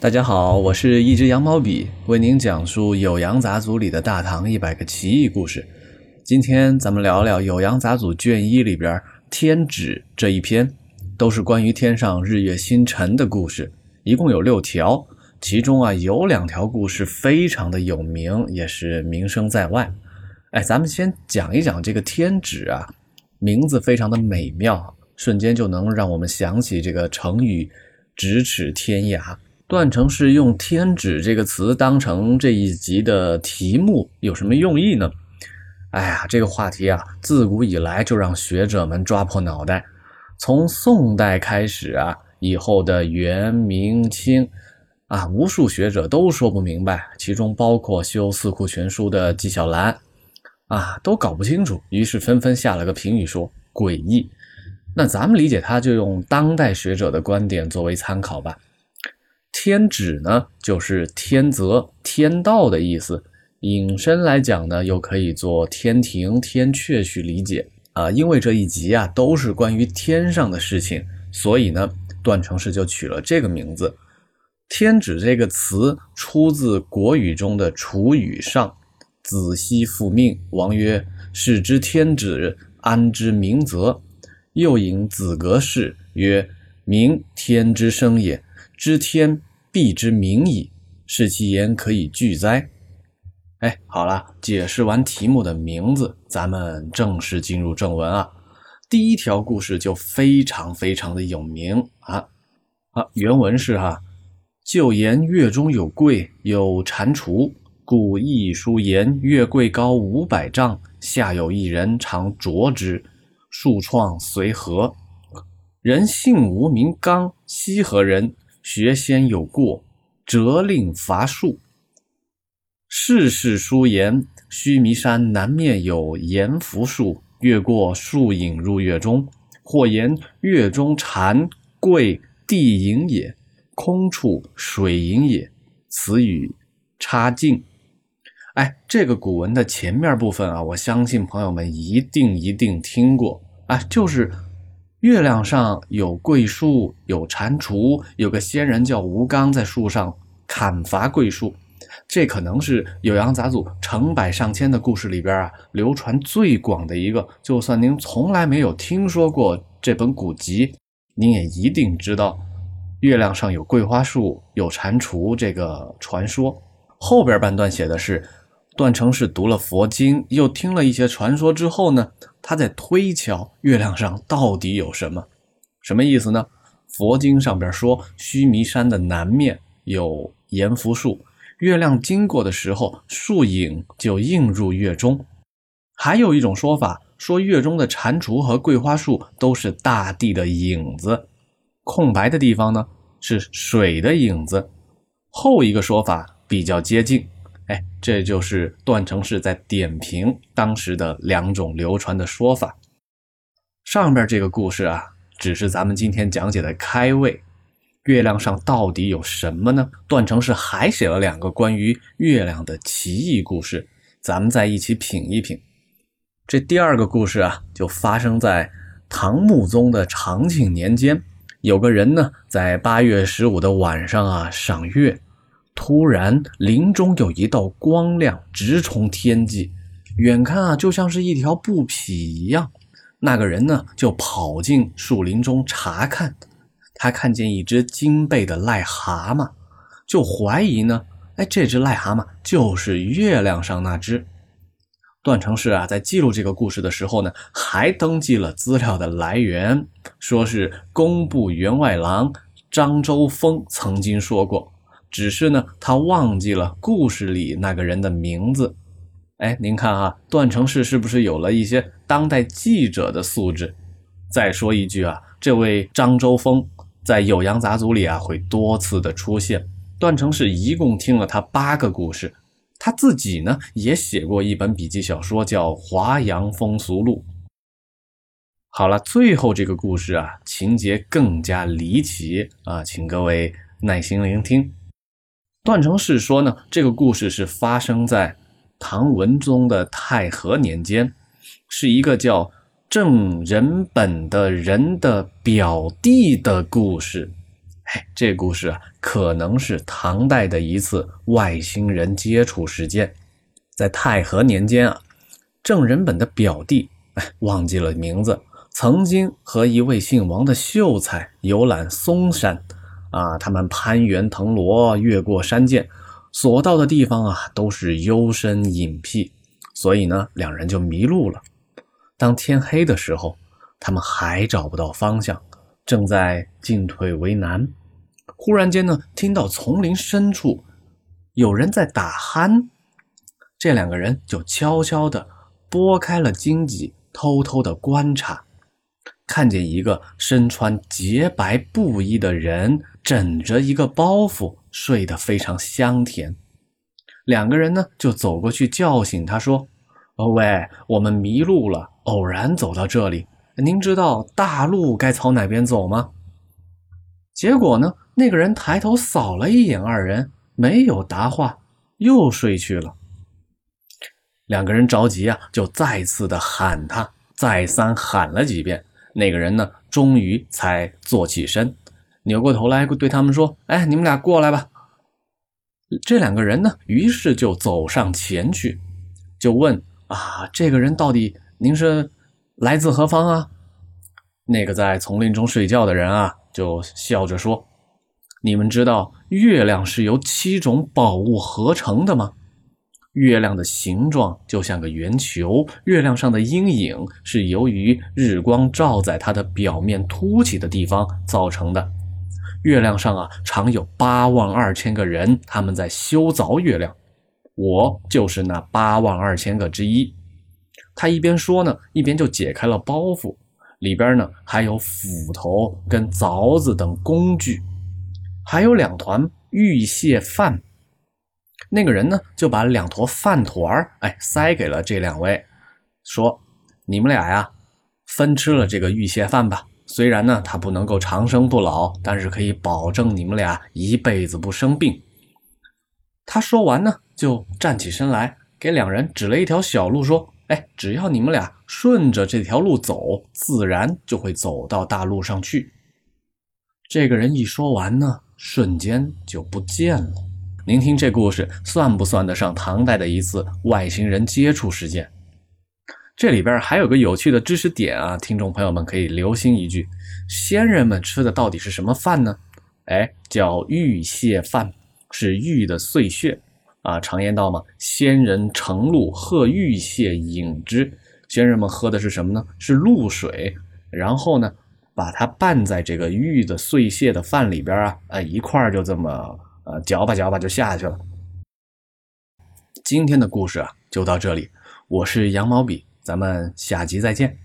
大家好，我是一支羊毛笔，为您讲述《酉阳杂俎》里的大唐一百个奇异故事。今天咱们聊聊《酉阳杂俎》卷一里边《天指》这一篇，都是关于天上日月星辰的故事，一共有六条。其中啊，有两条故事非常的有名，也是名声在外。哎，咱们先讲一讲这个《天指》啊，名字非常的美妙，瞬间就能让我们想起这个成语“咫尺天涯”。段成是用“天指”这个词当成这一集的题目，有什么用意呢？哎呀，这个话题啊，自古以来就让学者们抓破脑袋。从宋代开始啊，以后的元、明、清啊，无数学者都说不明白，其中包括修《四库全书》的纪晓岚啊，都搞不清楚，于是纷纷下了个评语说诡异。那咱们理解，他就用当代学者的观点作为参考吧。天指呢，就是天泽、天道的意思。引申来讲呢，又可以做天庭、天阙去理解啊。因为这一集啊都是关于天上的事情，所以呢，段成式就取了这个名字。天指这个词出自国语中的楚语上：“子息复命，王曰：‘使之天指，安之明泽？’又引子格氏曰：‘明天之生也，知天。’”地之名矣，是其言可以拒哉？哎，好了，解释完题目的名字，咱们正式进入正文啊。第一条故事就非常非常的有名啊啊！原文是哈，旧言月中有桂，有蟾蜍，故一书言月桂高五百丈，下有一人常啄之，树创随和。人姓吴名刚，西河人。学仙有过，责令伐树。世事书言：须弥山南面有岩福树，越过树影入月中。或言月中禅桂地影也，空处水影也。此语差劲。哎，这个古文的前面部分啊，我相信朋友们一定一定听过啊，就是。月亮上有桂树，有蟾蜍，有个仙人叫吴刚，在树上砍伐桂树。这可能是《酉阳杂俎》成百上千的故事里边啊，流传最广的一个。就算您从来没有听说过这本古籍，您也一定知道月亮上有桂花树、有蟾蜍这个传说。后边半段写的是。段成式读了佛经，又听了一些传说之后呢，他在推敲月亮上到底有什么，什么意思呢？佛经上边说，须弥山的南面有阎浮树，月亮经过的时候，树影就映入月中。还有一种说法，说月中的蟾蜍和桂花树都是大地的影子，空白的地方呢是水的影子。后一个说法比较接近。哎，这就是段成式在点评当时的两种流传的说法。上边这个故事啊，只是咱们今天讲解的开胃。月亮上到底有什么呢？段成式还写了两个关于月亮的奇异故事，咱们再一起品一品。这第二个故事啊，就发生在唐穆宗的长庆年间，有个人呢，在八月十五的晚上啊，赏月。突然，林中有一道光亮直冲天际，远看啊，就像是一条布匹一样。那个人呢，就跑进树林中查看。他看见一只金背的癞蛤蟆，就怀疑呢，哎，这只癞蛤蟆就是月亮上那只。段成式啊，在记录这个故事的时候呢，还登记了资料的来源，说是工部员外郎张周峰曾经说过。只是呢，他忘记了故事里那个人的名字。哎，您看啊，段成式是不是有了一些当代记者的素质？再说一句啊，这位张周峰在《酉阳杂俎》里啊会多次的出现。段成式一共听了他八个故事，他自己呢也写过一本笔记小说，叫《华阳风俗录》。好了，最后这个故事啊，情节更加离奇啊，请各位耐心聆听。段成式说呢，这个故事是发生在唐文宗的太和年间，是一个叫郑仁本的人的表弟的故事。哎，这故事啊，可能是唐代的一次外星人接触事件。在太和年间啊，郑仁本的表弟，哎，忘记了名字，曾经和一位姓王的秀才游览嵩山，啊，他们攀援藤萝，越过山涧，所到的地方啊，都是幽深隐僻，所以呢，两人就迷路了。当天黑的时候，他们还找不到方向，正在进退为难。忽然间呢，听到丛林深处有人在打鼾，这两个人就悄悄地拨开了荆棘，偷偷地观察，看见一个身穿洁白布衣的人枕着一个包袱睡得非常香甜。两个人呢就走过去叫醒他，说：“哦喂，我们迷路了，偶然走到这里，您知道大路该朝哪边走吗？”结果呢？那个人抬头扫了一眼二人，没有答话，又睡去了。两个人着急啊，就再次的喊他，再三喊了几遍。那个人呢，终于才坐起身，扭过头来对他们说：“哎，你们俩过来吧。”这两个人呢，于是就走上前去，就问：“啊，这个人到底您是来自何方啊？”那个在丛林中睡觉的人啊，就笑着说。你们知道月亮是由七种宝物合成的吗？月亮的形状就像个圆球，月亮上的阴影是由于日光照在它的表面凸起的地方造成的。月亮上啊，常有八万二千个人，他们在修凿月亮。我就是那八万二千个之一。他一边说呢，一边就解开了包袱，里边呢还有斧头跟凿子等工具。还有两团玉屑饭，那个人呢就把两坨饭团儿哎塞给了这两位，说：“你们俩呀，分吃了这个玉蟹饭吧。虽然呢它不能够长生不老，但是可以保证你们俩一辈子不生病。”他说完呢，就站起身来，给两人指了一条小路，说：“哎，只要你们俩顺着这条路走，自然就会走到大路上去。”这个人一说完呢。瞬间就不见了。您听这故事算不算得上唐代的一次外星人接触事件？这里边还有个有趣的知识点啊，听众朋友们可以留心一句：先人们吃的到底是什么饭呢？哎，叫玉蟹饭，是玉的碎屑啊。常言道嘛，仙人乘露喝玉蟹饮之。先人们喝的是什么呢？是露水，然后呢？把它拌在这个玉的碎屑的饭里边啊，呃，一块儿就这么呃嚼吧嚼吧就下去了。今天的故事啊就到这里，我是羊毛笔，咱们下集再见。